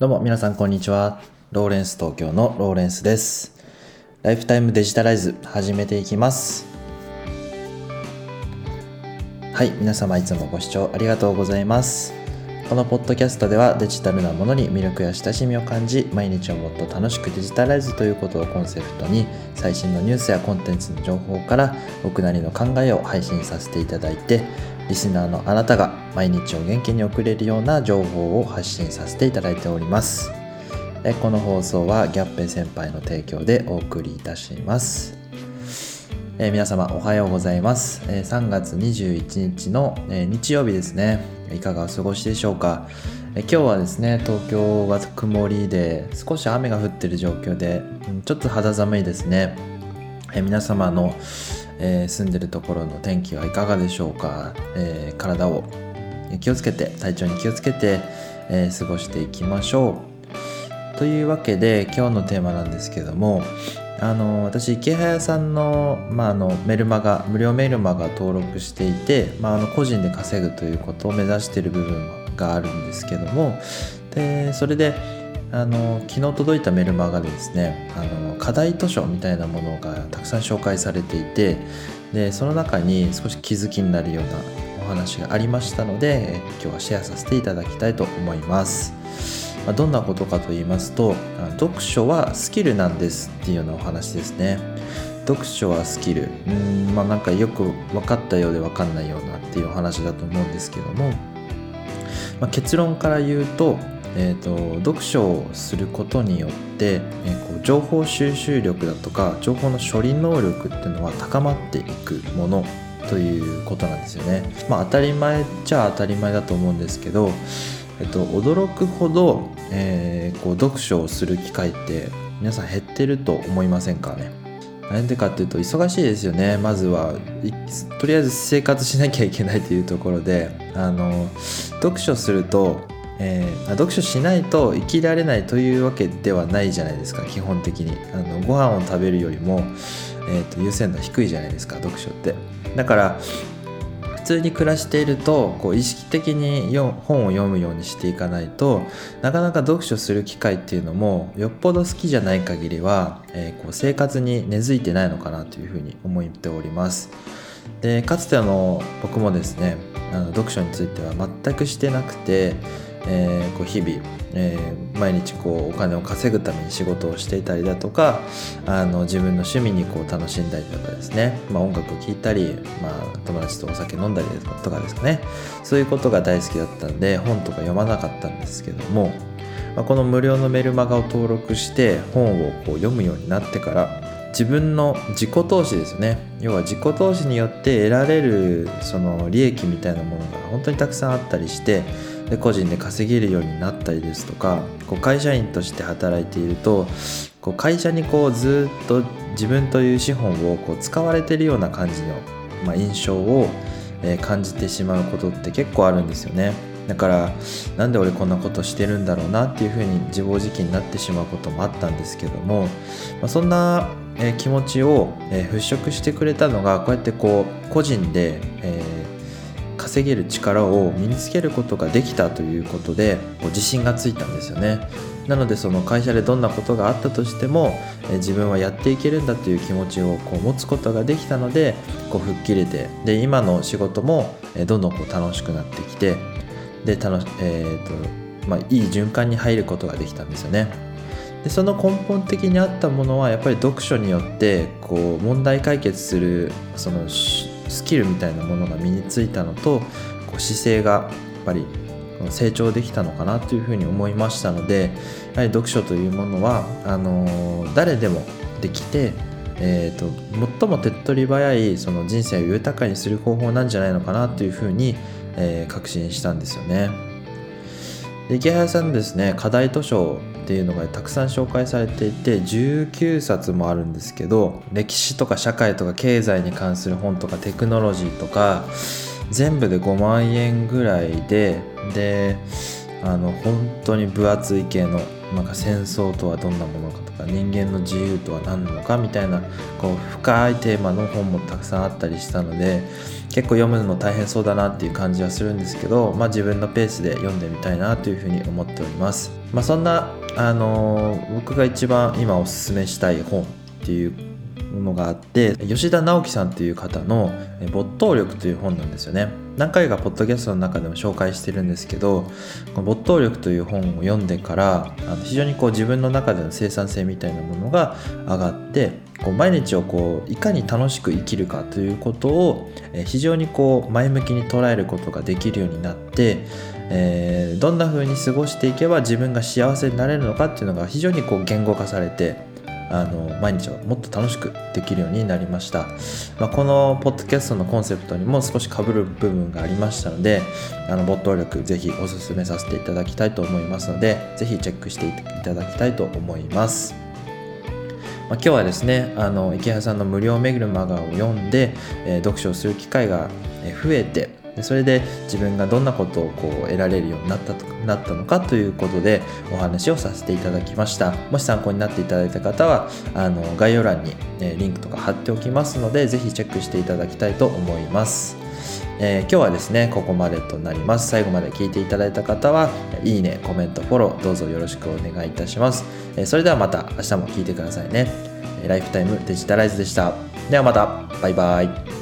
どうも皆さんこんにちは。ローレンス東京のローレンスです。ライフタイムデジタライズ始めていきます。はい、皆様いつもご視聴ありがとうございます。このポッドキャストではデジタルなものに魅力や親しみを感じ、毎日をもっと楽しくデジタライズということをコンセプトに、最新のニュースやコンテンツの情報から僕なりの考えを配信させていただいて、リスナーのあなたが毎日を元気に送れるような情報を発信させていただいております。えこの放送はギャッペ先輩の提供でお送りいたします。え皆様おはようございます。え3月21日の、え日曜日ですね。いかがお過ごしでしょうか。え今日はですね、東京は曇りで少し雨が降ってる状況で、うんちょっと肌寒いですね。え皆様の、えー住んでるところの天気はいかがでしょうか？えー体を気をつけて、体調に気をつけて、えー過ごしていきましょう。というわけで今日のテーマなんですけどもあの私池早さんの,、まあ、あのメルマガ無料メルマガ登録していて、まあ、あの個人で稼ぐということを目指している部分があるんですけどもでそれであの昨日届いたメルマガでですねあの課題図書みたいなものがたくさん紹介されていてでその中に少し気づきになるようなお話がありましたので今日はシェアさせていただきたいと思います。まあどんなことかと言いますと読書はスキルなんですっていうようなお話ですね読書はスキルうんまあなんかよく分かったようで分かんないようなっていうお話だと思うんですけども、まあ、結論から言うと,、えー、と読書をすることによって、えーこう情報収集力だとか情報の処理能力っていうのは高まっていくものということなんですよね。まあ当たり前じゃ当たり前だと思うんですけど、えっと、驚くほど、えーこう読書をする機会って皆さん減ってると思いませんかね？なんでかっていうと忙しいですよねまずはとりあえず生活しなきゃいけないというところであの読書すると、えー読書しないと生きられないというわけではないじゃないですか基本的に。あのご飯を食べるよりも、えーと優先度低いじゃないですか読書って。だから普通に暮らしているとこう意識的に本を読むようにしていかないとなかなか読書する機会っていうのもよっぽど好きじゃない限りは、えーこう生活に根付いてないのかなというふうに思っております。でかつての僕もですねあの読書については全くしてなくて、えーこう日々、えー毎日こうお金を稼ぐために仕事をしていたりだとかあの自分の趣味にこう楽しんだりとかですね、まあ、音楽を聴いたり、まあ、友達とお酒飲んだりとかですかね。そういうことが大好きだったんで本とか読まなかったんですけども、まあ、この無料のメルマガを登録して本をこう読むようになってから自分の自己投資ですね。要は自己投資によって得られるその利益みたいなものが本当にたくさんあったりしてで個人で稼げるようになったりですとかこう会社員として働いているとこう会社にこうずっと自分という資本をこう使われてるような感じの、まあ、印象を、え感じてしまうことって結構あるんですよね。だからなんで俺こんなことしてるんだろうなっていうふうに自暴自棄になってしまうこともあったんですけども、まあ、そんな、え気持ちを、え払拭してくれたのがこうやってこう個人で、えー稼げる力を身につけることができたということで自信がついたんですよね。なのでその会社でどんなことがあったとしても自分はやっていけるんだという気持ちをこう持つことができたのでこう吹っ切れてで今の仕事もどんどんこう楽しくなってきてで楽し、えーとまあ、いい循環に入ることができたんですよね。でその根本的にあったものはやっぱり読書によってこう問題解決するそのスキルみたいなものが身についたのとこう姿勢がやっぱり成長できたのかなというふうに思いましたのでやはり読書というものはあのー誰でもできて、えー、と最も手っ取り早いその人生を豊かにする方法なんじゃないのかなというふうに、えー確信したんですよね。池原さんのですね課題図書っていうのがたくさん紹介されていて19冊もあるんですけど歴史とか社会とか経済に関する本とかテクノロジーとか全部で5万円ぐらいでであの本当に分厚い系のなんか戦争とはどんなものかとか人間の自由とは何なのかみたいなこう深いテーマの本もたくさんあったりしたので結構読むの大変そうだなっていう感じはするんですけど、まあ、自分のペースで読んでみたいなというふうに思っております。まあ、そんな、あのー、僕が一番今おすすめしたい本っていうのがあって吉田直樹さんっていう方の「没頭力」という本なんですよね。何回かポッドキャストの中でも紹介してるんですけどこの没頭力という本を読んでから非常にこう自分の中での生産性みたいなものが上がってこう毎日をこういかに楽しく生きるかということを非常にこう前向きに捉えることができるようになって、えー、どんな風に過ごしていけば自分が幸せになれるのかっていうのが非常にこう言語化されてあの毎日をもっと楽しくできるようになりました、まあ、このポッドキャストのコンセプトにも少しかぶる部分がありましたのであの没頭力ぜひおすすめさせていただきたいと思いますのでぜひチェックしていただきたいと思います。まあ、今日はですねあの池谷さんの無料メグルマガを読んで、えー、読書をする機会が増えてでそれで自分がどんなことをこう得られるようになったとなったのかということでお話をさせていただきました。もし参考になっていただいた方はあの概要欄に、えリンクとか貼っておきますのでぜひチェックしていただきたいと思います。えー、今日はですねここまでとなります。最後まで聞いていただいた方はいいねコメントフォローどうぞよろしくお願いいたします、え、それではまた明日も聞いてくださいね。ライフタイムデジタライズでした。ではまた。バイバイ。